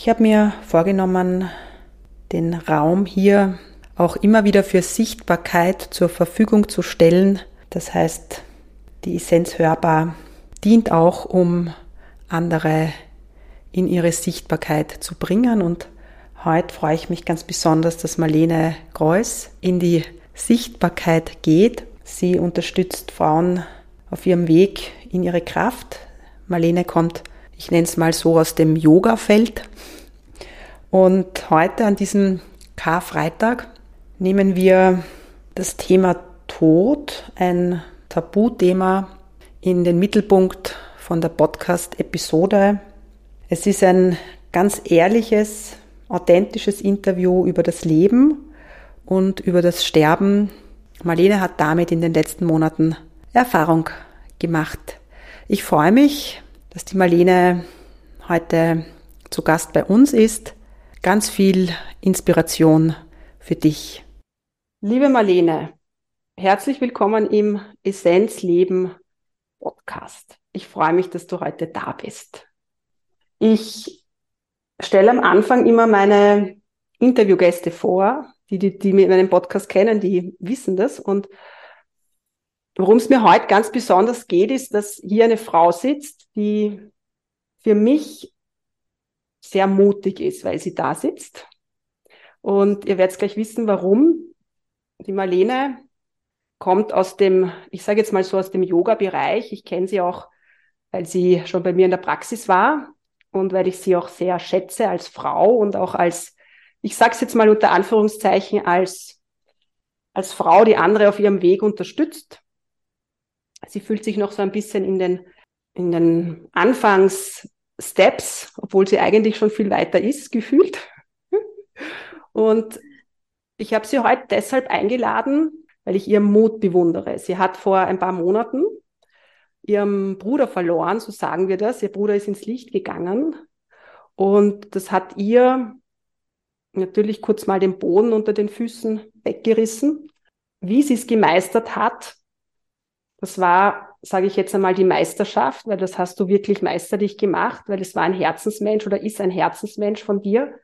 Ich habe mir vorgenommen, den Raum hier auch immer wieder für Sichtbarkeit zur Verfügung zu stellen. Das heißt, die Essenz hörbar dient auch, um andere in ihre Sichtbarkeit zu bringen. Und heute freue ich mich ganz besonders, dass Marlene Greuß in die Sichtbarkeit geht. Sie unterstützt Frauen auf ihrem Weg in ihre Kraft. Marlene kommt, ich nenne es mal so, aus dem Yoga-Feld. Und heute an diesem Karfreitag nehmen wir das Thema Tod, ein Tabuthema, in den Mittelpunkt von der Podcast-Episode. Es ist ein ganz ehrliches, authentisches Interview über das Leben und über das Sterben. Marlene hat damit in den letzten Monaten Erfahrung gemacht. Ich freue mich, dass die Marlene heute zu Gast bei uns ist. Ganz viel Inspiration für dich. Liebe Marlene, herzlich willkommen im Essenzleben Podcast. Ich freue mich, dass du heute da bist. Ich stelle am Anfang immer meine Interviewgäste vor. Die, die, die meinen Podcast kennen, die wissen das. Und Worum es mir heute ganz besonders geht, ist, dass hier eine Frau sitzt, die für mich sehr mutig ist, weil sie da sitzt. Und ihr werdet gleich wissen, warum. Die Marlene kommt aus dem, ich sage jetzt mal so aus dem Yoga-Bereich. Ich kenne sie auch, weil sie schon bei mir in der Praxis war und weil ich sie auch sehr schätze als Frau und auch als, ich sage es jetzt mal unter Anführungszeichen, als, als Frau, die andere auf ihrem Weg unterstützt. Sie fühlt sich noch so ein bisschen in den, in den Anfangssteps, obwohl sie eigentlich schon viel weiter ist, gefühlt. Und ich habe sie heute deshalb eingeladen, weil ich ihren Mut bewundere. Sie hat vor ein paar Monaten ihren Bruder verloren, so sagen wir das. Ihr Bruder ist ins Licht gegangen und das hat ihr natürlich kurz mal den Boden unter den Füßen weggerissen. Wie sie es gemeistert hat, das war, sage ich jetzt einmal, die Meisterschaft, weil das hast du wirklich meisterlich gemacht, weil es war ein Herzensmensch oder ist ein Herzensmensch von dir.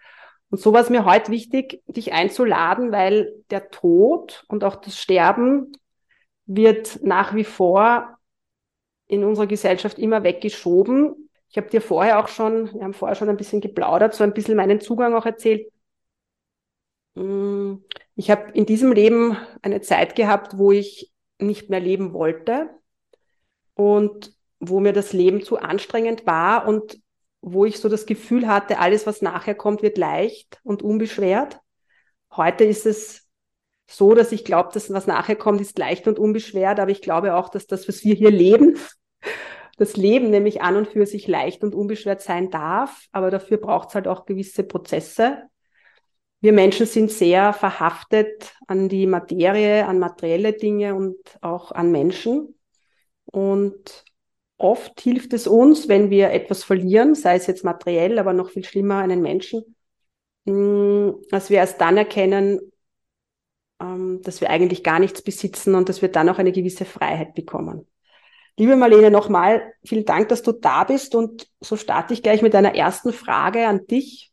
Und so war es mir heute wichtig, dich einzuladen, weil der Tod und auch das Sterben wird nach wie vor in unserer Gesellschaft immer weggeschoben. Ich habe dir vorher auch schon, wir haben vorher schon ein bisschen geplaudert, so ein bisschen meinen Zugang auch erzählt. Mm, ich habe in diesem Leben eine Zeit gehabt, wo ich nicht mehr leben wollte und wo mir das Leben zu anstrengend war und wo ich so das Gefühl hatte, alles, was nachher kommt, wird leicht und unbeschwert. Heute ist es so, dass ich glaube, dass was nachher kommt, ist leicht und unbeschwert, aber ich glaube auch, dass das, was wir hier leben, das Leben nämlich an und für sich leicht und unbeschwert sein darf, aber dafür braucht es halt auch gewisse Prozesse wir Menschen sind sehr verhaftet an die Materie, an materielle Dinge und auch an Menschen. Und oft hilft es uns, wenn wir etwas verlieren, sei es jetzt materiell, aber noch viel schlimmer einen Menschen, mm, dass wir erst dann erkennen, ähm, dass wir eigentlich gar nichts besitzen und dass wir dann auch eine gewisse Freiheit bekommen. Liebe Marlene, nochmal vielen Dank, dass du da bist und so starte ich gleich mit einer ersten Frage an dich.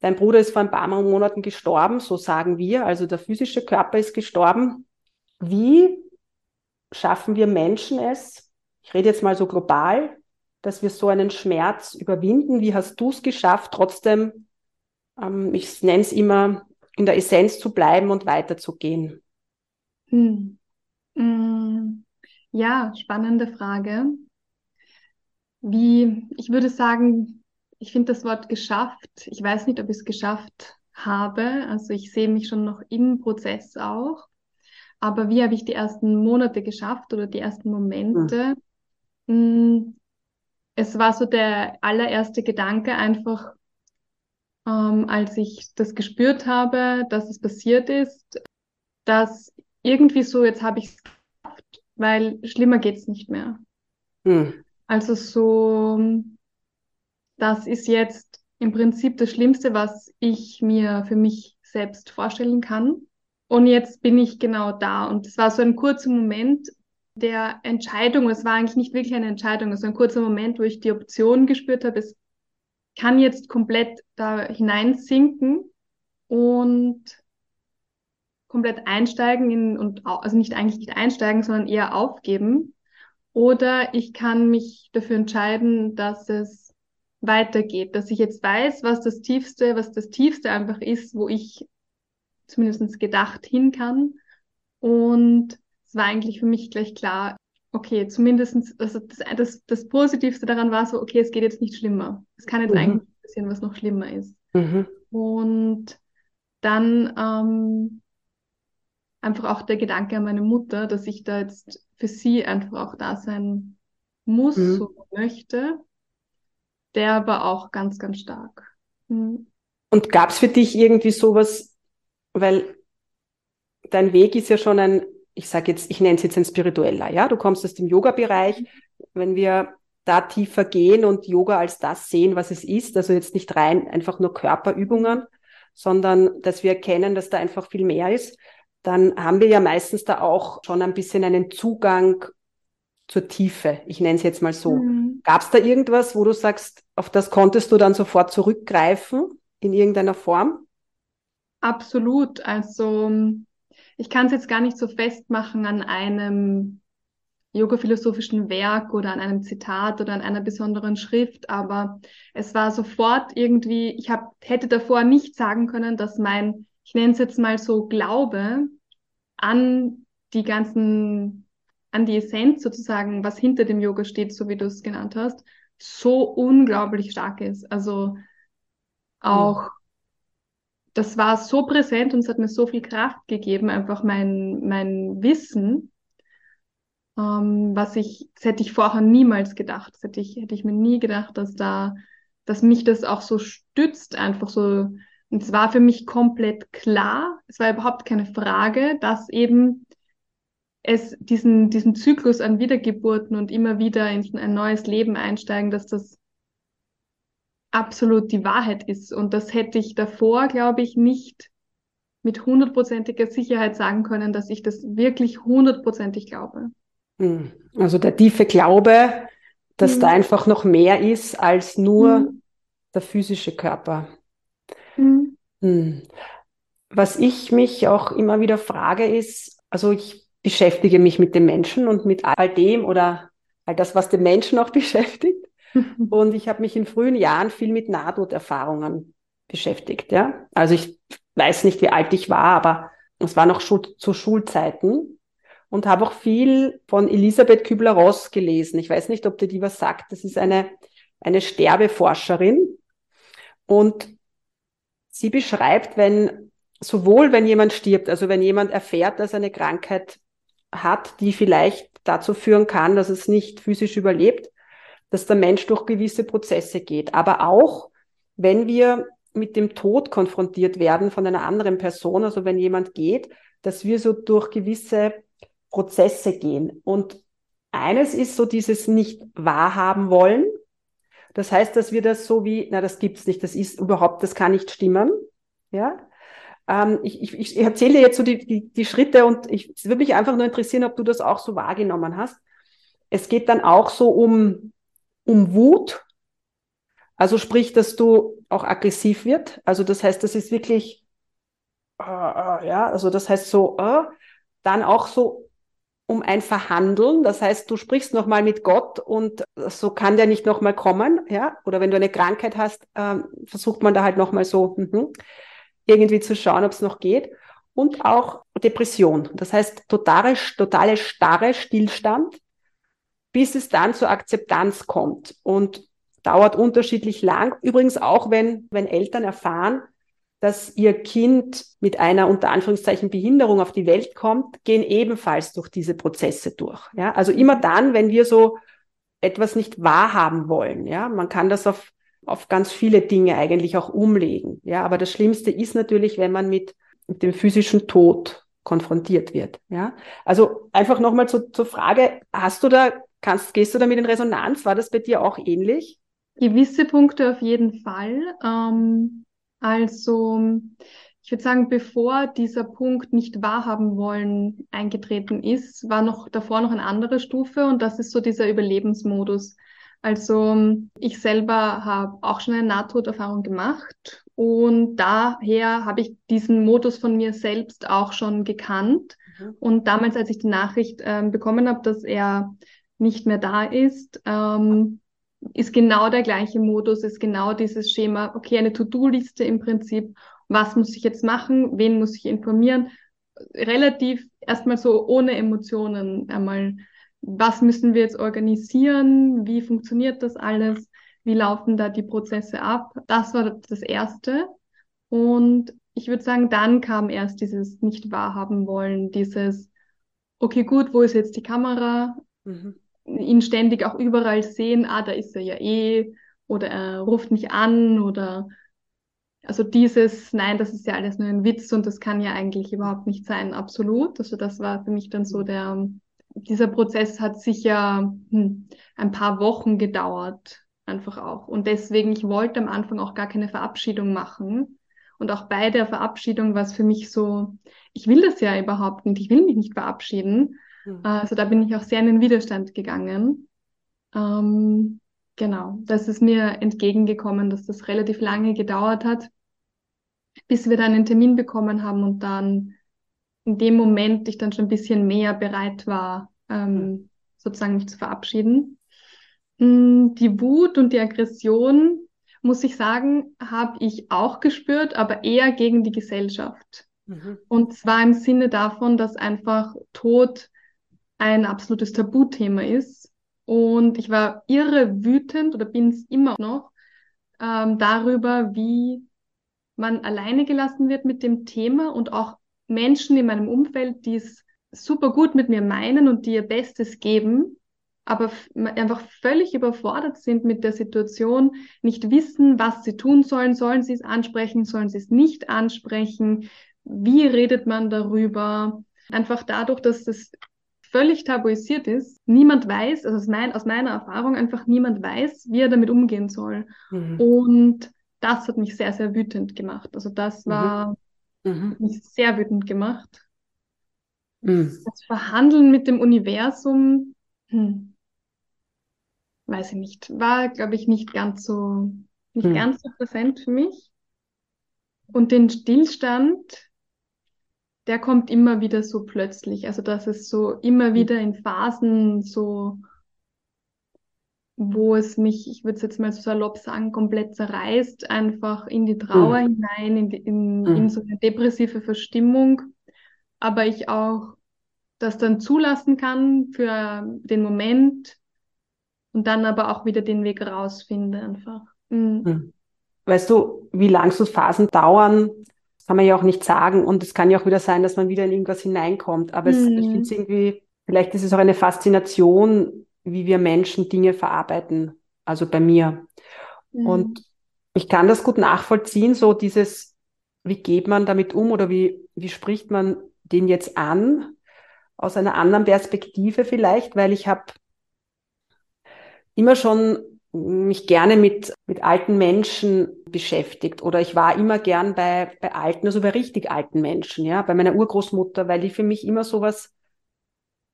Dein Bruder ist vor ein paar Monaten gestorben, so sagen wir, also der physische Körper ist gestorben. Wie schaffen wir Menschen es, ich rede jetzt mal so global, dass wir so einen Schmerz überwinden? Wie hast du es geschafft, trotzdem, ähm, ich nenne es immer, in der Essenz zu bleiben und weiterzugehen? Hm. hm. Ja, spannende Frage. Wie, ich würde sagen, ich finde das Wort geschafft. Ich weiß nicht, ob ich es geschafft habe. Also ich sehe mich schon noch im Prozess auch. Aber wie habe ich die ersten Monate geschafft oder die ersten Momente? Mhm. Es war so der allererste Gedanke einfach, ähm, als ich das gespürt habe, dass es passiert ist, dass irgendwie so, jetzt habe ich es geschafft, weil schlimmer geht's nicht mehr. Mhm. Also so, das ist jetzt im Prinzip das Schlimmste, was ich mir für mich selbst vorstellen kann. Und jetzt bin ich genau da. Und es war so ein kurzer Moment der Entscheidung. Es war eigentlich nicht wirklich eine Entscheidung. Es war ein kurzer Moment, wo ich die Option gespürt habe, es kann jetzt komplett da hineinsinken und komplett einsteigen in, und also nicht eigentlich nicht einsteigen, sondern eher aufgeben. Oder ich kann mich dafür entscheiden, dass es weitergeht, dass ich jetzt weiß, was das Tiefste, was das Tiefste einfach ist, wo ich zumindest gedacht hin kann. Und es war eigentlich für mich gleich klar, okay, zumindestens also das, das, das Positivste daran war so, okay, es geht jetzt nicht schlimmer. Es kann jetzt mhm. eigentlich passieren, was noch schlimmer ist. Mhm. Und dann ähm, einfach auch der Gedanke an meine Mutter, dass ich da jetzt für sie einfach auch da sein muss, mhm. so möchte, der war auch ganz, ganz stark. Mhm. Und gab es für dich irgendwie sowas, weil dein Weg ist ja schon ein, ich sage jetzt, ich nenne es jetzt ein spiritueller, ja, du kommst aus dem Yoga-Bereich, wenn wir da tiefer gehen und Yoga als das sehen, was es ist, also jetzt nicht rein einfach nur Körperübungen, sondern dass wir erkennen, dass da einfach viel mehr ist, dann haben wir ja meistens da auch schon ein bisschen einen Zugang zur Tiefe. Ich nenne es jetzt mal so. Mhm. Gab es da irgendwas, wo du sagst, auf das konntest du dann sofort zurückgreifen in irgendeiner Form? Absolut. Also ich kann es jetzt gar nicht so festmachen an einem yoga-philosophischen Werk oder an einem Zitat oder an einer besonderen Schrift, aber es war sofort irgendwie, ich hab, hätte davor nicht sagen können, dass mein, ich nenne es jetzt mal so, Glaube an die ganzen, an die Essenz sozusagen, was hinter dem Yoga steht, so wie du es genannt hast, so unglaublich stark ist. Also auch das war so präsent und es hat mir so viel Kraft gegeben, einfach mein, mein Wissen, ähm, was ich, das hätte ich vorher niemals gedacht. Das hätte ich, hätte ich mir nie gedacht, dass da, dass mich das auch so stützt, einfach so. Und es war für mich komplett klar, es war überhaupt keine Frage, dass eben es diesen, diesen Zyklus an Wiedergeburten und immer wieder in ein neues Leben einsteigen, dass das absolut die Wahrheit ist. Und das hätte ich davor, glaube ich, nicht mit hundertprozentiger Sicherheit sagen können, dass ich das wirklich hundertprozentig glaube. Hm. Also der tiefe Glaube, dass mhm. da einfach noch mehr ist als nur mhm. der physische Körper. Mhm. Hm. Was ich mich auch immer wieder frage ist, also ich beschäftige mich mit dem Menschen und mit all dem oder all das, was den Menschen auch beschäftigt. Und ich habe mich in frühen Jahren viel mit Nahtoderfahrungen beschäftigt. Ja? Also ich weiß nicht, wie alt ich war, aber es war noch zu Schulzeiten und habe auch viel von Elisabeth Kübler-Ross gelesen. Ich weiß nicht, ob dir die was sagt. Das ist eine, eine Sterbeforscherin und sie beschreibt, wenn sowohl wenn jemand stirbt, also wenn jemand erfährt, dass er eine Krankheit hat, die vielleicht dazu führen kann, dass es nicht physisch überlebt, dass der Mensch durch gewisse Prozesse geht. Aber auch, wenn wir mit dem Tod konfrontiert werden von einer anderen Person, also wenn jemand geht, dass wir so durch gewisse Prozesse gehen. Und eines ist so dieses nicht wahrhaben wollen. Das heißt, dass wir das so wie, na, das gibt's nicht, das ist überhaupt, das kann nicht stimmen. Ja. Ähm, ich, ich, ich erzähle jetzt so die, die, die Schritte und ich, würde mich einfach nur interessieren, ob du das auch so wahrgenommen hast. Es geht dann auch so um um Wut. Also sprich, dass du auch aggressiv wird. Also das heißt, das ist wirklich, äh, äh, ja, also das heißt so, äh, dann auch so um ein Verhandeln. Das heißt, du sprichst nochmal mit Gott und so kann der nicht nochmal kommen, ja. Oder wenn du eine Krankheit hast, äh, versucht man da halt nochmal so mh, irgendwie zu schauen, ob es noch geht. Und auch Depression. Das heißt, totale, totale starre Stillstand, bis es dann zur Akzeptanz kommt. Und dauert unterschiedlich lang. Übrigens auch, wenn, wenn Eltern erfahren, dass ihr Kind mit einer unter Anführungszeichen Behinderung auf die Welt kommt, gehen ebenfalls durch diese Prozesse durch. Ja, also immer dann, wenn wir so etwas nicht wahrhaben wollen. Ja, man kann das auf, auf ganz viele Dinge eigentlich auch umlegen. Ja, aber das Schlimmste ist natürlich, wenn man mit, mit dem physischen Tod konfrontiert wird. Ja, also einfach nochmal zu, zur Frage, hast du da, kannst, gehst du damit in Resonanz? War das bei dir auch ähnlich? Gewisse Punkte auf jeden Fall. Ähm, also, ich würde sagen, bevor dieser Punkt nicht wahrhaben wollen eingetreten ist, war noch davor noch eine andere Stufe und das ist so dieser Überlebensmodus. Also ich selber habe auch schon eine Nahtoderfahrung gemacht und daher habe ich diesen Modus von mir selbst auch schon gekannt. Mhm. Und damals, als ich die Nachricht ähm, bekommen habe, dass er nicht mehr da ist, ähm, ist genau der gleiche Modus, ist genau dieses Schema, okay, eine To-Do-Liste im Prinzip, was muss ich jetzt machen, wen muss ich informieren, relativ erstmal so ohne Emotionen einmal, was müssen wir jetzt organisieren, wie funktioniert das alles, wie laufen da die Prozesse ab, das war das Erste. Und ich würde sagen, dann kam erst dieses nicht wahrhaben wollen, dieses, okay, gut, wo ist jetzt die Kamera? Mhm ihn ständig auch überall sehen, ah, da ist er ja eh, oder er ruft mich an, oder also dieses, nein, das ist ja alles nur ein Witz und das kann ja eigentlich überhaupt nicht sein, absolut. Also das war für mich dann so der, dieser Prozess hat sicher hm, ein paar Wochen gedauert, einfach auch. Und deswegen, ich wollte am Anfang auch gar keine Verabschiedung machen. Und auch bei der Verabschiedung war es für mich so, ich will das ja überhaupt nicht, ich will mich nicht verabschieden. Mhm. Also da bin ich auch sehr in den Widerstand gegangen. Ähm, genau, das ist mir entgegengekommen, dass das relativ lange gedauert hat, bis wir dann einen Termin bekommen haben und dann in dem Moment ich dann schon ein bisschen mehr bereit war, ähm, mhm. sozusagen mich zu verabschieden. Mm, die Wut und die Aggression, muss ich sagen, habe ich auch gespürt, aber eher gegen die Gesellschaft. Mhm. Und zwar im Sinne davon, dass einfach Tod ein absolutes Tabuthema ist. Und ich war irre wütend oder bin es immer noch ähm, darüber, wie man alleine gelassen wird mit dem Thema und auch Menschen in meinem Umfeld, die es super gut mit mir meinen und die ihr Bestes geben, aber einfach völlig überfordert sind mit der Situation, nicht wissen, was sie tun sollen. Sollen sie es ansprechen? Sollen sie es nicht ansprechen? Wie redet man darüber? Einfach dadurch, dass das völlig tabuisiert ist. Niemand weiß, also aus, mein, aus meiner Erfahrung einfach niemand weiß, wie er damit umgehen soll. Mhm. Und das hat mich sehr, sehr wütend gemacht. Also das mhm. war mhm. mich sehr wütend gemacht. Mhm. Das Verhandeln mit dem Universum, hm, weiß ich nicht, war, glaube ich, nicht ganz so, nicht mhm. ganz so präsent für mich. Und den Stillstand, der kommt immer wieder so plötzlich. Also das ist so immer mhm. wieder in Phasen so, wo es mich, ich würde es jetzt mal so salopp sagen, komplett zerreißt, einfach in die Trauer mhm. hinein, in, die, in, mhm. in so eine depressive Verstimmung. Aber ich auch das dann zulassen kann für den Moment und dann aber auch wieder den Weg rausfinde einfach. Mhm. mhm. Weißt du, wie lang so Phasen dauern, kann man ja auch nicht sagen. Und es kann ja auch wieder sein, dass man wieder in irgendwas hineinkommt. Aber es, ich finde es mhm. irgendwie, vielleicht ist es auch eine Faszination, wie wir Menschen Dinge verarbeiten. Also bei mir. Mhm. Und ich kann das gut nachvollziehen, so dieses, wie geht man damit um oder wie, wie spricht man den jetzt an? Aus einer anderen Perspektive vielleicht, weil ich habe immer schon mich gerne mit, mit alten Menschen beschäftigt oder ich war immer gern bei, bei alten, also bei richtig alten Menschen, ja, bei meiner Urgroßmutter, weil die für mich immer so was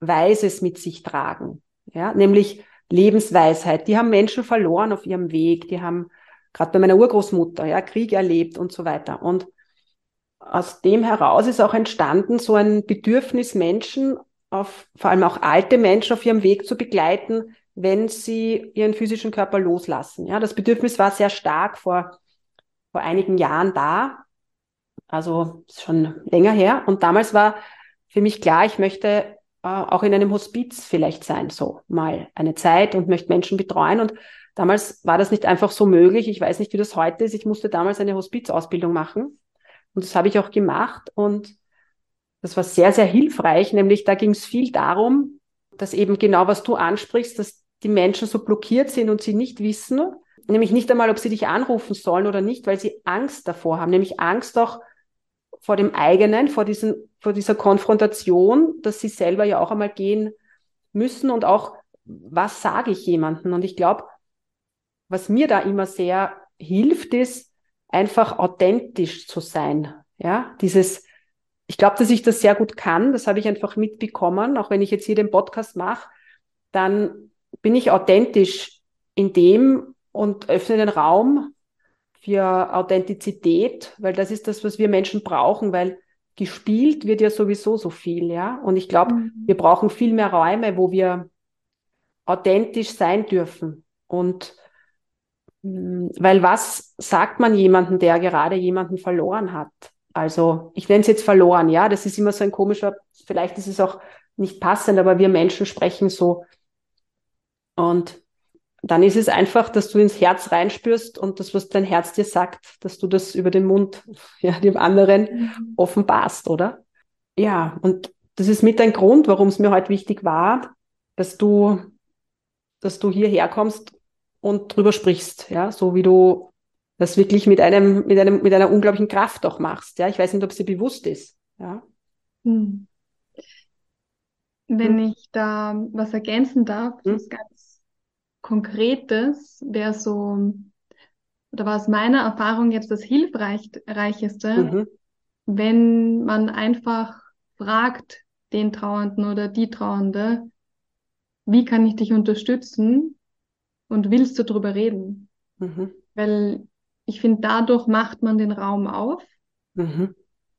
Weises mit sich tragen, ja, nämlich Lebensweisheit. Die haben Menschen verloren auf ihrem Weg, die haben gerade bei meiner Urgroßmutter, ja, Krieg erlebt und so weiter. Und aus dem heraus ist auch entstanden so ein Bedürfnis, Menschen auf vor allem auch alte Menschen auf ihrem Weg zu begleiten, wenn sie ihren physischen Körper loslassen. Ja, das Bedürfnis war sehr stark vor, vor einigen Jahren da. Also schon länger her. Und damals war für mich klar, ich möchte äh, auch in einem Hospiz vielleicht sein, so mal eine Zeit und möchte Menschen betreuen. Und damals war das nicht einfach so möglich. Ich weiß nicht, wie das heute ist. Ich musste damals eine Hospizausbildung machen. Und das habe ich auch gemacht. Und das war sehr, sehr hilfreich. Nämlich da ging es viel darum, dass eben genau, was du ansprichst, dass die Menschen so blockiert sind und sie nicht wissen, nämlich nicht einmal, ob sie dich anrufen sollen oder nicht, weil sie Angst davor haben, nämlich Angst auch vor dem eigenen, vor, diesen, vor dieser Konfrontation, dass sie selber ja auch einmal gehen müssen und auch, was sage ich jemandem? Und ich glaube, was mir da immer sehr hilft, ist einfach authentisch zu sein. Ja, dieses, ich glaube, dass ich das sehr gut kann. Das habe ich einfach mitbekommen. Auch wenn ich jetzt hier den Podcast mache, dann bin ich authentisch in dem und öffne den Raum für Authentizität, weil das ist das, was wir Menschen brauchen, weil gespielt wird ja sowieso so viel, ja. Und ich glaube, mhm. wir brauchen viel mehr Räume, wo wir authentisch sein dürfen. Und mm, weil was sagt man jemanden, der gerade jemanden verloren hat? Also ich nenne es jetzt verloren, ja. Das ist immer so ein komischer, vielleicht ist es auch nicht passend, aber wir Menschen sprechen so. Und dann ist es einfach, dass du ins Herz reinspürst und das, was dein Herz dir sagt, dass du das über den Mund ja, dem anderen mhm. offenbarst, oder? Ja, und das ist mit ein Grund, warum es mir heute wichtig war, dass du, dass du hierher kommst und drüber sprichst, ja, so wie du das wirklich mit einem, mit einem, mit einer unglaublichen Kraft auch machst, ja. Ich weiß nicht, ob sie bewusst ist, ja. Hm. Wenn hm. ich da was ergänzen darf, hm. ist ganz Konkretes wäre so, oder war aus meiner Erfahrung jetzt das Hilfreicheste, mhm. wenn man einfach fragt, den Trauernden oder die Trauernde, wie kann ich dich unterstützen und willst du darüber reden? Mhm. Weil ich finde, dadurch macht man den Raum auf mhm.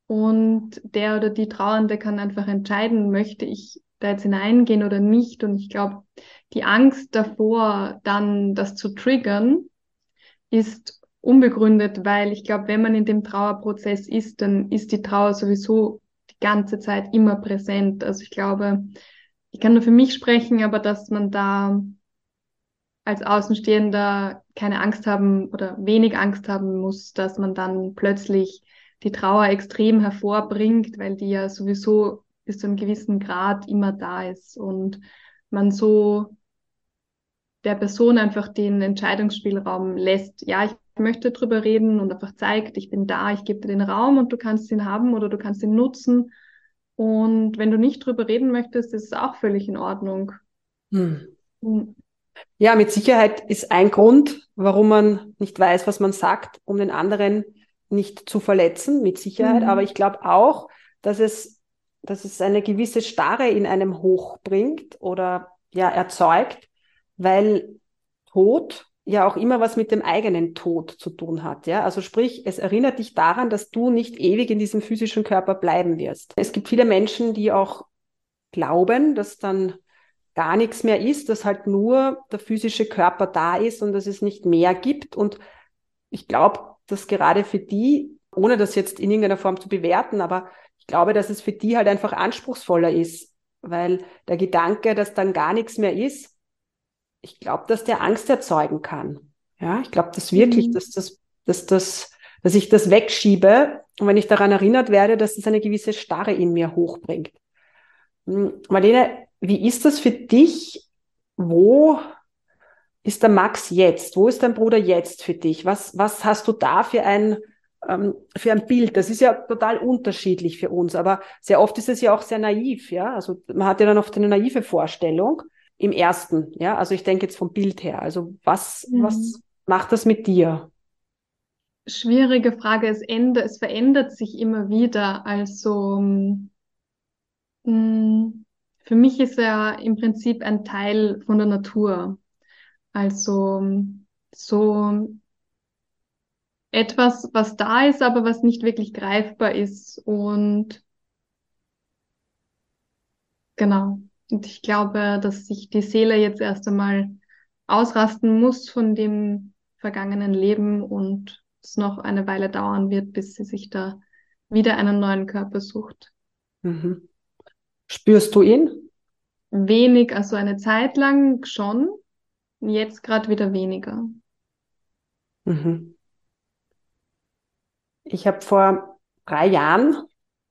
und der oder die Trauernde kann einfach entscheiden, möchte ich da jetzt hineingehen oder nicht. Und ich glaube, die Angst davor, dann das zu triggern, ist unbegründet, weil ich glaube, wenn man in dem Trauerprozess ist, dann ist die Trauer sowieso die ganze Zeit immer präsent. Also ich glaube, ich kann nur für mich sprechen, aber dass man da als Außenstehender keine Angst haben oder wenig Angst haben muss, dass man dann plötzlich die Trauer extrem hervorbringt, weil die ja sowieso bis zu einem gewissen Grad immer da ist und man so der Person einfach den Entscheidungsspielraum lässt. Ja, ich möchte drüber reden und einfach zeigt, ich bin da, ich gebe dir den Raum und du kannst ihn haben oder du kannst ihn nutzen. Und wenn du nicht drüber reden möchtest, ist es auch völlig in Ordnung. Hm. Hm. Ja, mit Sicherheit ist ein Grund, warum man nicht weiß, was man sagt, um den anderen nicht zu verletzen, mit Sicherheit. Mhm. Aber ich glaube auch, dass es dass es eine gewisse Starre in einem hochbringt oder ja erzeugt, weil Tod ja auch immer was mit dem eigenen Tod zu tun hat. Ja, also sprich, es erinnert dich daran, dass du nicht ewig in diesem physischen Körper bleiben wirst. Es gibt viele Menschen, die auch glauben, dass dann gar nichts mehr ist, dass halt nur der physische Körper da ist und dass es nicht mehr gibt. Und ich glaube, dass gerade für die, ohne das jetzt in irgendeiner Form zu bewerten, aber ich glaube, dass es für die halt einfach anspruchsvoller ist, weil der Gedanke, dass dann gar nichts mehr ist, ich glaube, dass der Angst erzeugen kann. Ja, ich glaube das wirklich, mhm. dass das, dass das, dass ich das wegschiebe und wenn ich daran erinnert werde, dass das eine gewisse Starre in mir hochbringt. Hm, Marlene, wie ist das für dich? Wo ist der Max jetzt? Wo ist dein Bruder jetzt für dich? Was, was hast du da für ein, ähm, für ein Bild. Das ist ja total unterschiedlich für uns, aber sehr oft ist es ja auch sehr naiv, ja. Also man hat ja dann oft eine naive Vorstellung im ersten, ja. Also ich denke jetzt vom Bild her. Also was, mhm. was macht das mit dir? Schwierige Frage. Es ändert, es verändert sich immer wieder. Also mh, mm, für mich ist er im Prinzip ein Teil von der Natur. Also so etwas, was da ist, aber was nicht wirklich greifbar ist. Und genau. Und ich glaube, dass sich die Seele jetzt erst einmal ausrasten muss von dem vergangenen Leben und es noch eine Weile dauern wird, bis sie sich da wieder einen neuen Körper sucht. Mhm. Spürst du ihn? Wenig, also eine Zeit lang schon, jetzt gerade wieder weniger. Mhm. Ich habe vor drei Jahren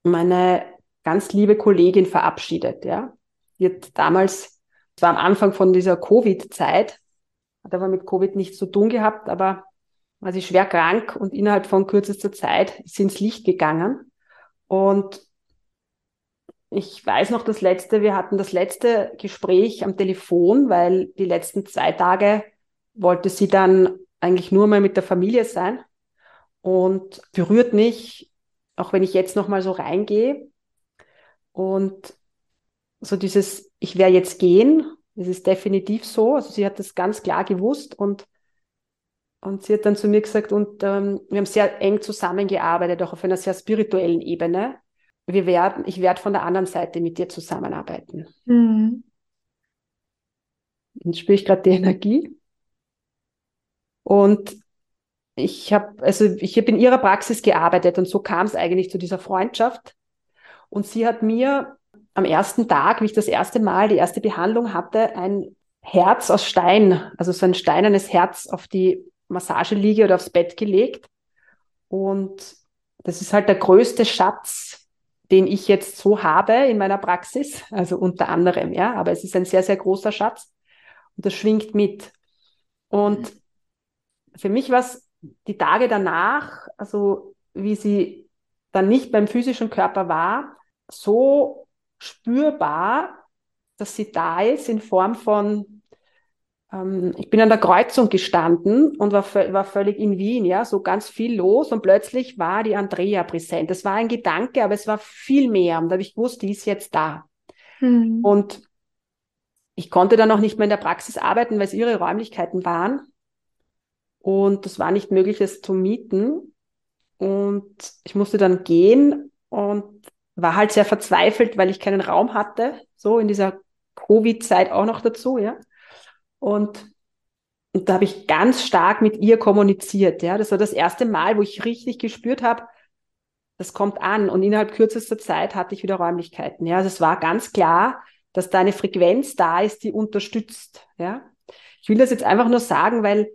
meine ganz liebe Kollegin verabschiedet, ja. Die hat damals, es war am Anfang von dieser Covid-Zeit, hat aber mit Covid nichts zu tun gehabt, aber war sie schwer krank und innerhalb von kürzester Zeit ist sie ins Licht gegangen. Und ich weiß noch das letzte, wir hatten das letzte Gespräch am Telefon, weil die letzten zwei Tage wollte sie dann eigentlich nur mal mit der Familie sein und berührt mich, auch wenn ich jetzt noch mal so reingehe und so dieses, ich werde jetzt gehen, das ist definitiv so. Also sie hat das ganz klar gewusst und und sie hat dann zu mir gesagt, und ähm, wir haben sehr eng zusammengearbeitet, auch auf einer sehr spirituellen Ebene. Wir werden, ich werde von der anderen Seite mit dir zusammenarbeiten. Mhm. Und spüre ich gerade die Energie. Und ich habe, also ich habe in ihrer Praxis gearbeitet und so kam es eigentlich zu dieser Freundschaft. Und sie hat mir am ersten Tag, wie ich das erste Mal die erste Behandlung hatte, ein Herz aus Stein, also so ein steinernes Herz auf die Massageliege oder aufs Bett gelegt. Und das ist halt der größte Schatz, den ich jetzt so habe in meiner Praxis, also unter anderem, ja, aber es ist ein sehr, sehr großer Schatz und das schwingt mit. Und für mich war es die Tage danach, also wie sie dann nicht beim physischen Körper war, so spürbar, dass sie da ist in Form von, ähm, ich bin an der Kreuzung gestanden und war, war völlig in Wien, ja, so ganz viel los und plötzlich war die Andrea präsent. Das war ein Gedanke, aber es war viel mehr und da habe ich gewusst, die ist jetzt da. Mhm. Und ich konnte dann auch nicht mehr in der Praxis arbeiten, weil es ihre Räumlichkeiten waren. Und das war nicht möglich, es zu mieten. Und ich musste dann gehen und war halt sehr verzweifelt, weil ich keinen Raum hatte, so in dieser Covid-Zeit auch noch dazu, ja. Und, und da habe ich ganz stark mit ihr kommuniziert, ja. Das war das erste Mal, wo ich richtig gespürt habe, das kommt an. Und innerhalb kürzester Zeit hatte ich wieder Räumlichkeiten, ja. Also es war ganz klar, dass da eine Frequenz da ist, die unterstützt, ja. Ich will das jetzt einfach nur sagen, weil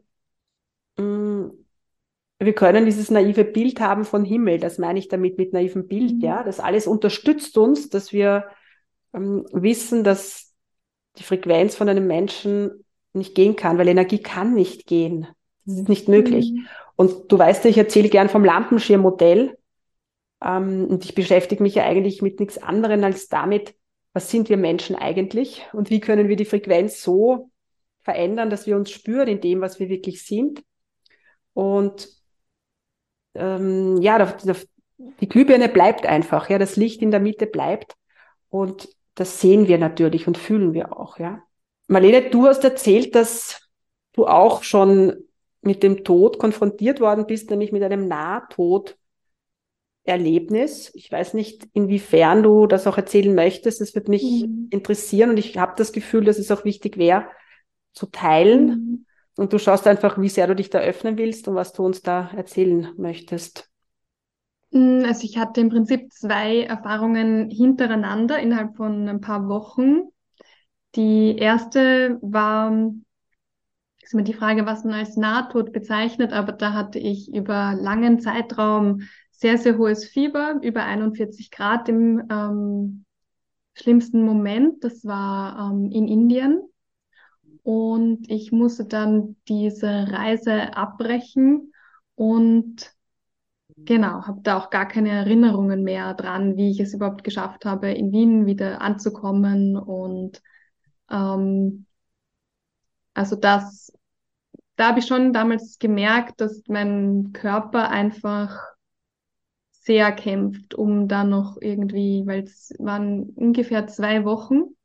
wir können dieses naive Bild haben von Himmel. Das meine ich damit mit naivem Bild, mhm. ja. Das alles unterstützt uns, dass wir ähm, wissen, dass die Frequenz von einem Menschen nicht gehen kann, weil Energie kann nicht gehen. Das ist nicht möglich. Mhm. Und du weißt ja, ich erzähle gern vom Lampenschirmmodell. Ähm, und ich beschäftige mich ja eigentlich mit nichts anderem als damit, was sind wir Menschen eigentlich und wie können wir die Frequenz so verändern, dass wir uns spüren in dem, was wir wirklich sind. Und ähm, ja, da, da, die Glühbirne bleibt einfach, ja, das Licht in der Mitte bleibt und das sehen wir natürlich und fühlen wir auch, ja. Marlene, du hast erzählt, dass du auch schon mit dem Tod konfrontiert worden bist, nämlich mit einem Nahtod-Erlebnis. Ich weiß nicht, inwiefern du das auch erzählen möchtest. Das wird mich mhm. interessieren und ich habe das Gefühl, dass es auch wichtig wäre, zu teilen. Mhm. Und du schaust einfach, wie sehr du dich da öffnen willst und was du uns da erzählen möchtest. Mm, also ich hatte im Prinzip zwei Erfahrungen hintereinander innerhalb von ein paar Wochen. Die erste war, ist immer die Frage, was man als Nahtod bezeichnet, aber da hatte ich über langen Zeitraum sehr, sehr hohes Fieber, über 41 Grad im ähm, schlimmsten Moment. Das war ähm, in Indien. Und ich musste dann diese Reise abbrechen und genau, habe da auch gar keine Erinnerungen mehr dran, wie ich es überhaupt geschafft habe, in Wien wieder anzukommen. Und ähm, also das, da habe ich schon damals gemerkt, dass mein Körper einfach sehr kämpft, um da noch irgendwie, weil es waren ungefähr zwei Wochen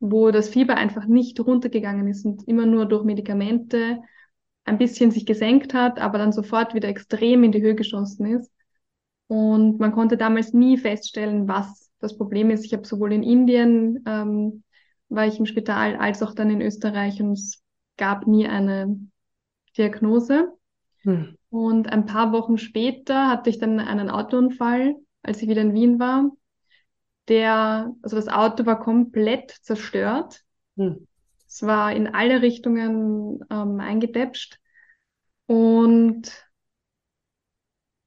wo das Fieber einfach nicht runtergegangen ist und immer nur durch Medikamente ein bisschen sich gesenkt hat, aber dann sofort wieder extrem in die Höhe geschossen ist. Und man konnte damals nie feststellen, was das Problem ist, ich habe sowohl in Indien ähm, war ich im Spital als auch dann in Österreich und es gab nie eine Diagnose. Hm. Und ein paar Wochen später hatte ich dann einen Autounfall, als ich wieder in Wien war. Der, also das Auto war komplett zerstört. Hm. Es war in alle Richtungen ähm, eingedäpscht. Und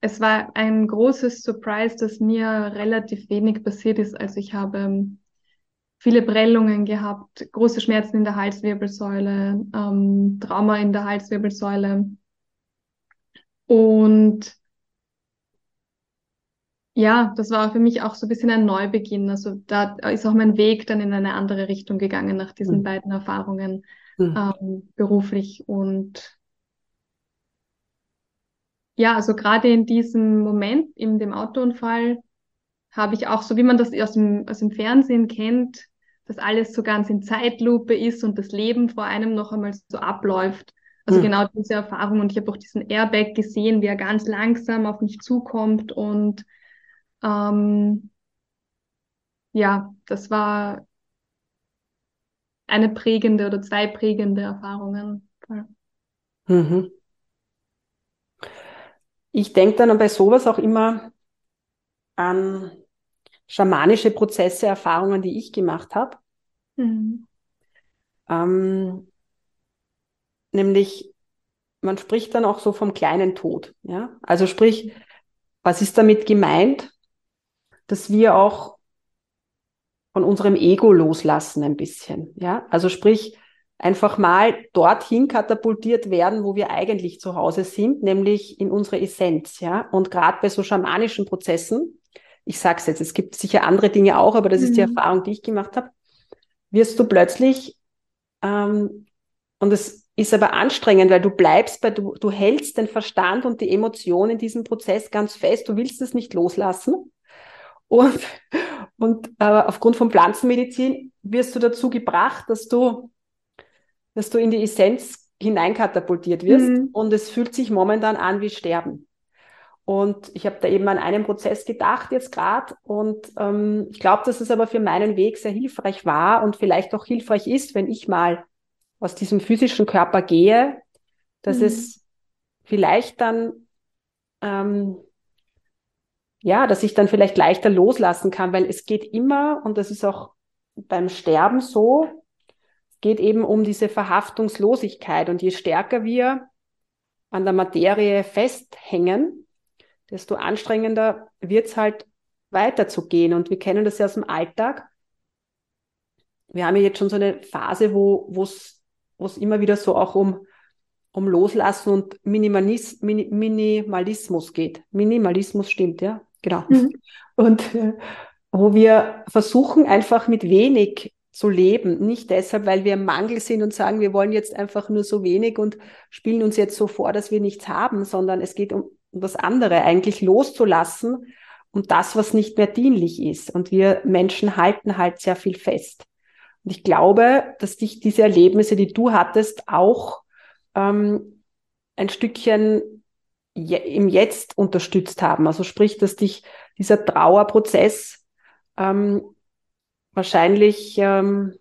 es war ein großes Surprise, dass mir relativ wenig passiert ist. Also ich habe ähm, viele Prellungen gehabt, große Schmerzen in der Halswirbelsäule, ähm, Trauma in der Halswirbelsäule. Und ja, das war für mich auch so ein bisschen ein Neubeginn. Also da ist auch mein Weg dann in eine andere Richtung gegangen nach diesen mhm. beiden Erfahrungen mhm. ähm, beruflich und ja, also gerade in diesem Moment, in dem Autounfall, habe ich auch, so wie man das aus dem, aus dem Fernsehen kennt, dass alles so ganz in Zeitlupe ist und das Leben vor einem noch einmal so abläuft. Also hm. genau diese Erfahrung. Und ich habe auch diesen Airbag gesehen, wie er ganz langsam auf mich zukommt. Und ähm, ja, das war eine prägende oder zwei prägende Erfahrungen. Mhm. Ich denke dann bei sowas auch immer an schamanische Prozesse, Erfahrungen, die ich gemacht habe. Mhm. Ähm, nämlich, man spricht dann auch so vom kleinen Tod. Ja? Also sprich, was ist damit gemeint? Dass wir auch von unserem Ego loslassen ein bisschen. Ja? Also sprich, einfach mal dorthin katapultiert werden, wo wir eigentlich zu Hause sind, nämlich in unsere Essenz. Ja? Und gerade bei so schamanischen Prozessen, ich sage es jetzt, es gibt sicher andere Dinge auch, aber das mhm. ist die mhm. Erfahrung, die ich gemacht habe, wirst du plötzlich, ähm, und es ist aber anstrengend, weil du bleibst bei, du, du hältst den Verstand und die Emotionen in diesem Prozess ganz fest, du willst es nicht loslassen. Und, und äh, aufgrund von Pflanzenmedizin wirst du dazu gebracht, dass du, dass du in die Essenz hineinkatapultiert wirst mhm. und es fühlt sich momentan an wie Sterben. Und ich habe da eben an einen Prozess gedacht jetzt gerade und ähm, ich glaube, dass es aber für meinen Weg sehr hilfreich war und vielleicht auch hilfreich ist, wenn ich mal aus diesem physischen Körper gehe, dass mhm. es vielleicht dann, ähm, ja, dass ich dann vielleicht leichter loslassen kann, weil es geht immer, und das ist auch beim Sterben so, geht eben um diese Verhaftungslosigkeit. Und je stärker wir an der Materie festhängen, desto anstrengender wird es halt weiterzugehen. Und wir kennen das ja aus dem Alltag. Wir haben ja jetzt schon so eine Phase, wo es immer wieder so auch um, um Loslassen und Minimalis, Min, Minimalismus geht. Minimalismus stimmt, ja, genau. Mhm. Und äh, wo wir versuchen, einfach mit wenig zu leben. Nicht deshalb, weil wir im Mangel sind und sagen, wir wollen jetzt einfach nur so wenig und spielen uns jetzt so vor, dass wir nichts haben, sondern es geht um das andere eigentlich loszulassen und das, was nicht mehr dienlich ist. Und wir Menschen halten halt sehr viel fest. Und ich glaube, dass dich diese Erlebnisse, die du hattest, auch ähm, ein Stückchen je im Jetzt unterstützt haben. Also sprich, dass dich dieser Trauerprozess ähm, wahrscheinlich ähm,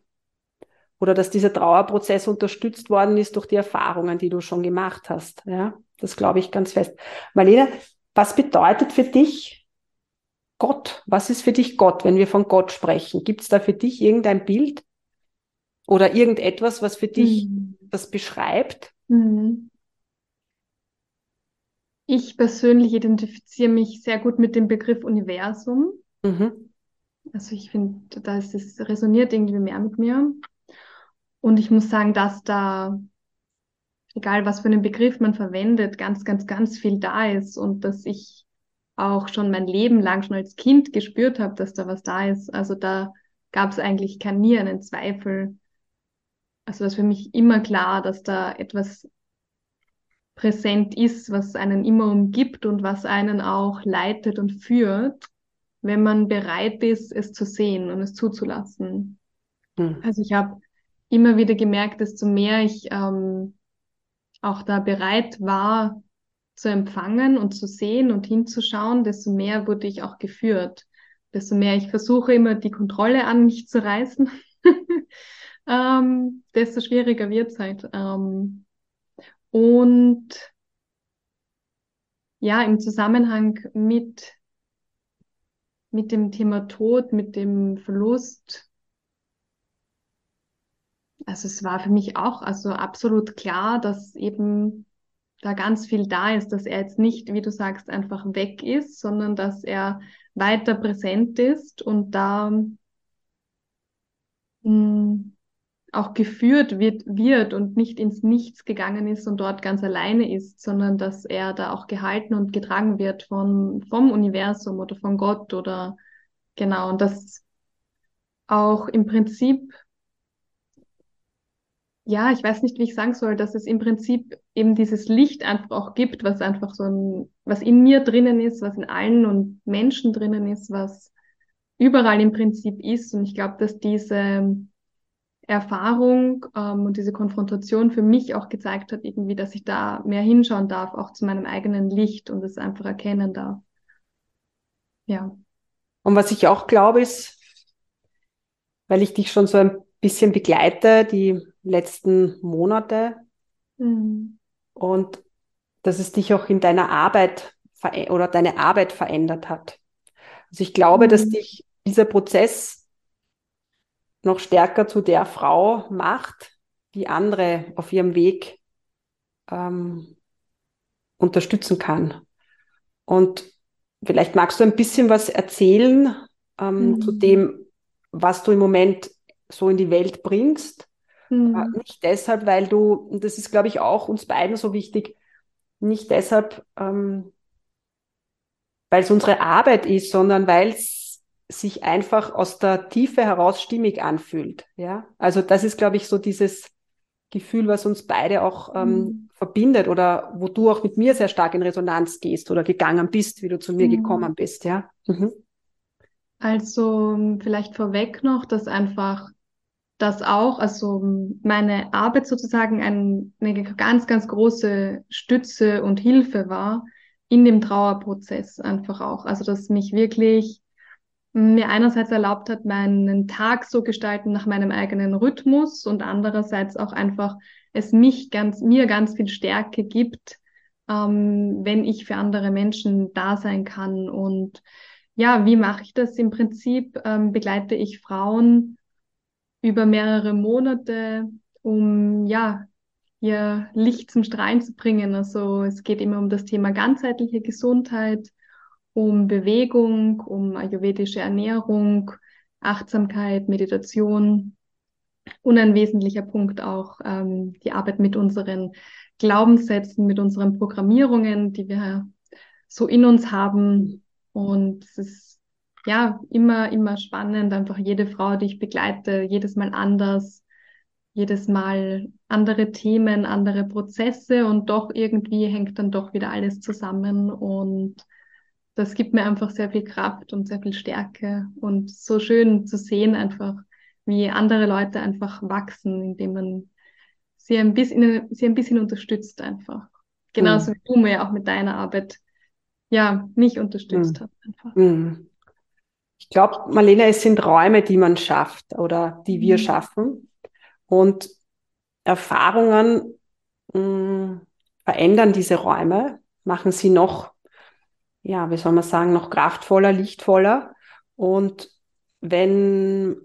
oder dass dieser Trauerprozess unterstützt worden ist durch die Erfahrungen, die du schon gemacht hast. Ja, das glaube ich ganz fest. Marlene, was bedeutet für dich Gott? Was ist für dich Gott, wenn wir von Gott sprechen? Gibt es da für dich irgendein Bild oder irgendetwas, was für dich mhm. das beschreibt? Mhm. Ich persönlich identifiziere mich sehr gut mit dem Begriff Universum. Mhm. Also ich finde, da ist es resoniert irgendwie mehr mit mir. Und ich muss sagen, dass da, egal was für einen Begriff man verwendet, ganz, ganz, ganz viel da ist und dass ich auch schon mein Leben lang, schon als Kind gespürt habe, dass da was da ist. Also da gab es eigentlich kein nie einen Zweifel. Also es für mich immer klar, dass da etwas präsent ist, was einen immer umgibt und was einen auch leitet und führt, wenn man bereit ist, es zu sehen und es zuzulassen. Hm. Also ich habe immer wieder gemerkt, desto mehr ich ähm, auch da bereit war zu empfangen und zu sehen und hinzuschauen, desto mehr wurde ich auch geführt. desto mehr ich versuche, immer die Kontrolle an mich zu reißen, ähm, desto schwieriger wird es halt. Ähm, und ja, im Zusammenhang mit, mit dem Thema Tod, mit dem Verlust, also es war für mich auch also absolut klar, dass eben da ganz viel da ist, dass er jetzt nicht, wie du sagst, einfach weg ist, sondern dass er weiter präsent ist und da mh, hm, auch geführt wird, wird und nicht ins Nichts gegangen ist und dort ganz alleine ist, sondern dass er da auch gehalten und getragen wird von, vom Universum oder von Gott oder genau, und dass auch im Prinzip ja, ich weiß nicht, wie ich sagen soll, dass es im Prinzip eben dieses Licht einfach auch gibt, was einfach so ein, was in mir drinnen ist, was in allen und Menschen drinnen ist, was überall im Prinzip ist. Und ich glaube, dass diese Erfahrung ähm, und diese Konfrontation für mich auch gezeigt hat, irgendwie, dass ich da mehr hinschauen darf, auch zu meinem eigenen Licht und es einfach erkennen darf. Ja. Und was ich auch glaube, ist, weil ich dich schon so ein bisschen begleite, die letzten Monate. Mhm. Und dass es dich auch in deiner Arbeit oder deine Arbeit verändert hat. Also ich glaube, mhm. dass dich dieser Prozess noch stärker zu der Frau macht, die andere auf ihrem Weg ähm, unterstützen kann. Und vielleicht magst du ein bisschen was erzählen ähm, mhm. zu dem, was du im Moment so in die Welt bringst. Mhm. Nicht deshalb, weil du, und das ist, glaube ich, auch uns beiden so wichtig, nicht deshalb, ähm, weil es unsere Arbeit ist, sondern weil es sich einfach aus der Tiefe heraus stimmig anfühlt. Ja, also das ist, glaube ich, so dieses Gefühl, was uns beide auch ähm, mhm. verbindet oder wo du auch mit mir sehr stark in Resonanz gehst oder gegangen bist, wie du zu mir mhm. gekommen bist. Ja. Mhm. Also vielleicht vorweg noch, dass einfach das auch, also meine Arbeit sozusagen ein, eine ganz, ganz große Stütze und Hilfe war in dem Trauerprozess einfach auch. Also dass mich wirklich mir einerseits erlaubt hat, meinen Tag so gestalten nach meinem eigenen Rhythmus und andererseits auch einfach es mich ganz, mir ganz viel Stärke gibt, ähm, wenn ich für andere Menschen da sein kann. Und ja, wie mache ich das? Im Prinzip ähm, begleite ich Frauen über mehrere Monate, um ja ihr Licht zum Strahlen zu bringen. Also es geht immer um das Thema ganzheitliche Gesundheit, um Bewegung, um ayurvedische Ernährung, Achtsamkeit, Meditation und ein wesentlicher Punkt auch ähm, die Arbeit mit unseren Glaubenssätzen, mit unseren Programmierungen, die wir so in uns haben. Und es ist ja, immer, immer spannend. Einfach jede Frau, die ich begleite, jedes Mal anders, jedes Mal andere Themen, andere Prozesse und doch irgendwie hängt dann doch wieder alles zusammen und das gibt mir einfach sehr viel Kraft und sehr viel Stärke und so schön zu sehen einfach, wie andere Leute einfach wachsen, indem man sie ein bisschen, sie ein bisschen unterstützt einfach. Genauso mhm. wie du mir auch mit deiner Arbeit ja mich unterstützt mhm. hast einfach. Mhm. Ich glaube, Marlene, es sind Räume, die man schafft oder die wir mhm. schaffen. Und Erfahrungen mh, mm, verändern diese Räume, machen sie noch, ja, wie soll man sagen, noch kraftvoller, lichtvoller. Und wenn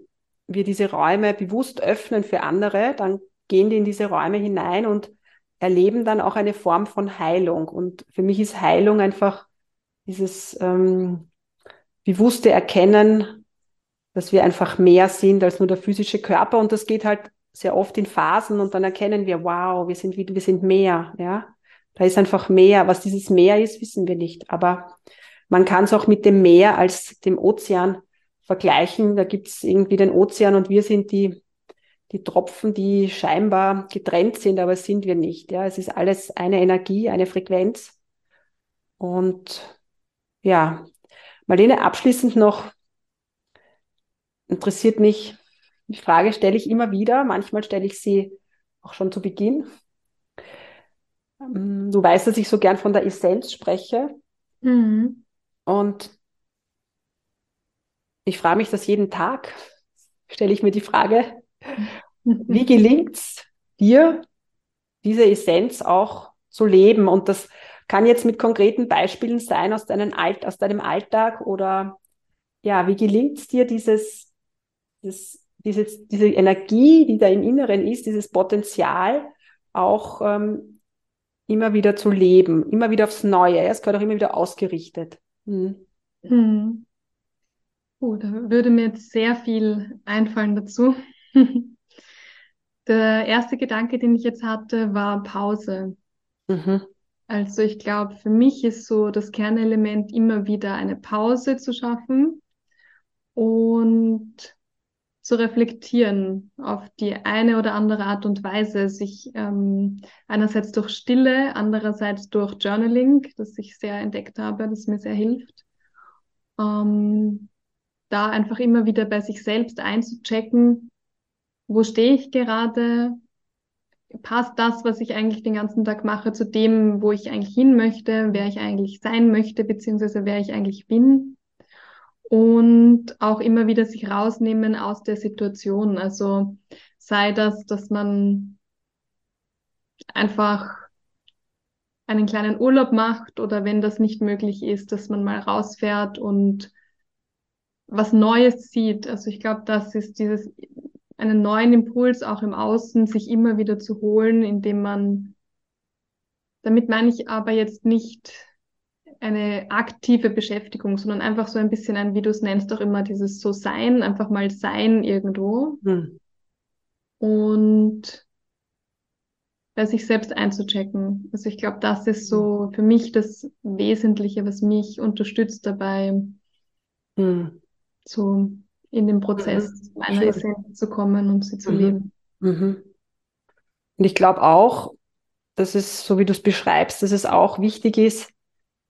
wir diese Räume bewusst öffnen für andere, dann gehen die in diese Räume hinein und erleben dann auch eine Form von Heilung. Und für mich ist Heilung einfach dieses ähm, bewusste Erkennen, dass wir einfach mehr sind als nur der physische Körper und das geht halt sehr oft in Phasen und dann erkennen wir, wow, wir sind wir sind mehr, ja. Da ist einfach mehr. Was dieses Meer ist, wissen wir nicht. Aber man kann es auch mit dem Meer als dem Ozean vergleichen. Da gibt es irgendwie den Ozean und wir sind die, die Tropfen, die scheinbar getrennt sind, aber sind wir nicht. Ja, es ist alles eine Energie, eine Frequenz. Und ja, Marlene, abschließend noch interessiert mich, die Frage stelle ich immer wieder, manchmal stelle ich sie auch schon zu Beginn. Ähm, du weißt, dass ich so gern von der Essenz spreche. Mhm. Und ich frage mich das jeden Tag, stelle ich mir die Frage, wie gelingt es dir, diese Essenz auch zu leben? Und das kann jetzt mit konkreten Beispielen sein aus, deinem, Alt, aus deinem Alltag oder ja, wie gelingt es dir, dieses, das, diese, diese Energie, die da im Inneren ist, dieses Potenzial auch ähm, immer wieder zu leben, immer wieder aufs Neue. Es gehört auch immer wieder ausgerichtet. Hm. Hm. Oh, da würde mir jetzt sehr viel einfallen dazu. Der erste Gedanke, den ich jetzt hatte, war Pause. Mhm. Also ich glaube, für mich ist so das Kernelement immer wieder eine Pause zu schaffen und zu reflektieren auf die eine oder andere Art und Weise, sich ähm, einerseits durch Stille, andererseits durch Journaling, das ich sehr entdeckt habe, das mir sehr hilft. Ähm, da einfach immer wieder bei sich selbst einzuchecken, wo stehe ich gerade, passt das, was ich eigentlich den ganzen Tag mache, zu dem, wo ich eigentlich hin möchte, wer ich eigentlich sein möchte, beziehungsweise wer ich eigentlich bin. Und auch immer wieder sich rausnehmen aus der Situation. Also sei das, dass man einfach einen kleinen Urlaub macht oder wenn das nicht möglich ist, dass man mal rausfährt und was Neues sieht. Also ich glaube, das ist dieses einen neuen Impuls auch im Außen sich immer wieder zu holen, indem man, damit meine ich aber jetzt nicht eine aktive Beschäftigung, sondern einfach so ein bisschen ein, wie du es nennst, auch immer dieses so sein, einfach mal sein irgendwo. Hm. Und bei sich selbst einzuchecken. Also ich glaube, das ist so für mich das Wesentliche, was mich unterstützt dabei, hm. so in den Prozess mhm. meiner. Essenz zu kommen und sie zu mhm. leben. Mhm. Und ich glaube auch, dass es, so wie du es beschreibst, dass es auch wichtig ist,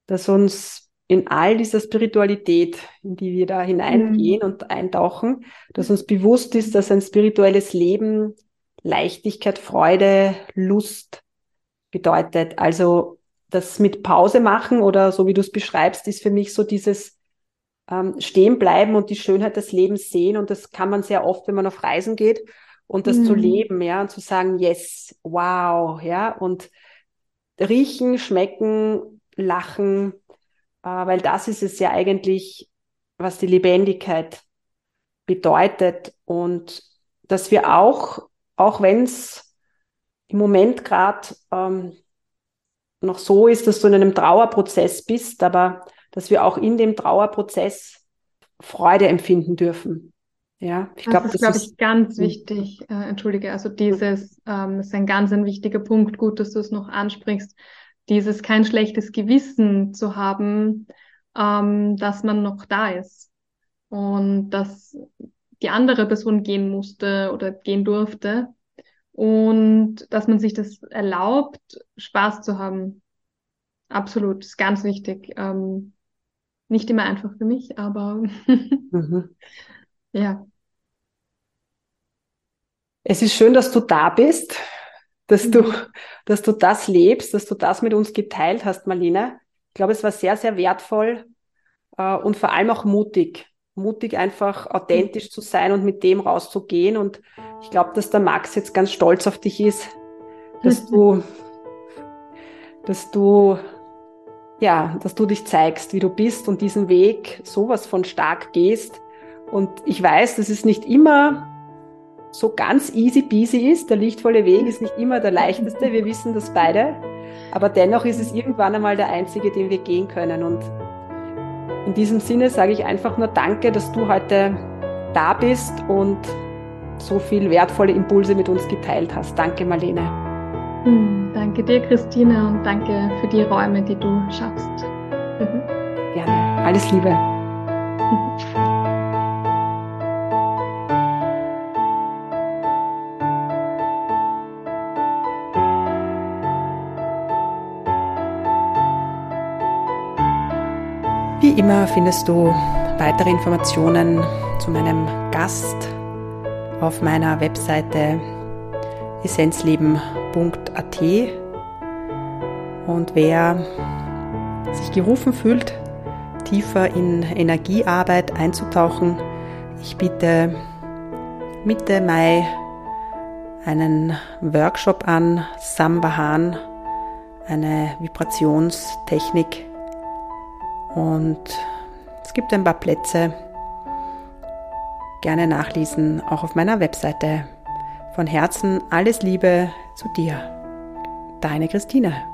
dass uns in all dieser Spiritualität, in die wir da hineingehen mhm. und eintauchen, dass uns bewusst ist, dass ein spirituelles Leben Leichtigkeit, Freude, Lust bedeutet. Also das mit Pause machen oder so wie du es beschreibst, ist für mich so dieses ähm, stehen bleiben und die Schönheit des Lebens sehen. Und das kann man sehr oft, wenn man auf Reisen geht und das mhm. zu leben, ja, und zu sagen, yes, wow, ja, und riechen, schmecken, lachen, äh, weil das ist es ja eigentlich, was die Lebendigkeit bedeutet und dass wir auch, auch wenn es im Moment gerade ähm, noch so ist, dass du in einem Trauerprozess bist, aber dass wir auch in dem Trauerprozess Freude empfinden dürfen. Ja, ich glaube, das ist, glaube ich, ganz wichtig. Äh, Entschuldige, also dieses ähm, ist ein ganz ein wichtiger Punkt. Gut, dass du es noch ansprichst. Dieses kein schlechtes Gewissen zu haben, ähm, dass man noch da ist und dass die andere Person gehen musste oder gehen durfte und dass man sich das erlaubt, Spaß zu haben. Absolut, ist ganz wichtig. Ähm, nicht immer einfach für mich, aber mhm. ja. Es ist schön, dass du da bist, dass mhm. du, dass du das lebst, dass du das mit uns geteilt hast, Marlene. Ich glaube, es war sehr, sehr wertvoll äh, und vor allem auch mutig. Mutig einfach authentisch mhm. zu sein und mit dem rauszugehen. Und ich glaube, dass der Max jetzt ganz stolz auf dich ist, dass du, dass du ja, dass du dich zeigst, wie du bist und diesen Weg sowas von stark gehst. Und ich weiß, dass es nicht immer so ganz easy peasy ist. Der lichtvolle Weg ist nicht immer der leichteste. Wir wissen das beide. Aber dennoch ist es irgendwann einmal der einzige, den wir gehen können. Und in diesem Sinne sage ich einfach nur Danke, dass du heute da bist und so viel wertvolle Impulse mit uns geteilt hast. Danke, Marlene. Hm, danke dir, Christine, und danke für die Räume, die du schaffst. Mhm. Gerne. Alles Liebe. findest du weitere Informationen zu meinem Gast auf meiner Webseite essenzleben.at. Und wer sich gerufen fühlt, tiefer in Energiearbeit einzutauchen. Ich biete Mitte Mai einen Workshop an, Sambahan, eine Vibrationstechnik. Und gibt ein paar Plätze. Gerne nachlesen, auch auf meiner Webseite. Von Herzen alles Liebe zu dir. Deine Christine.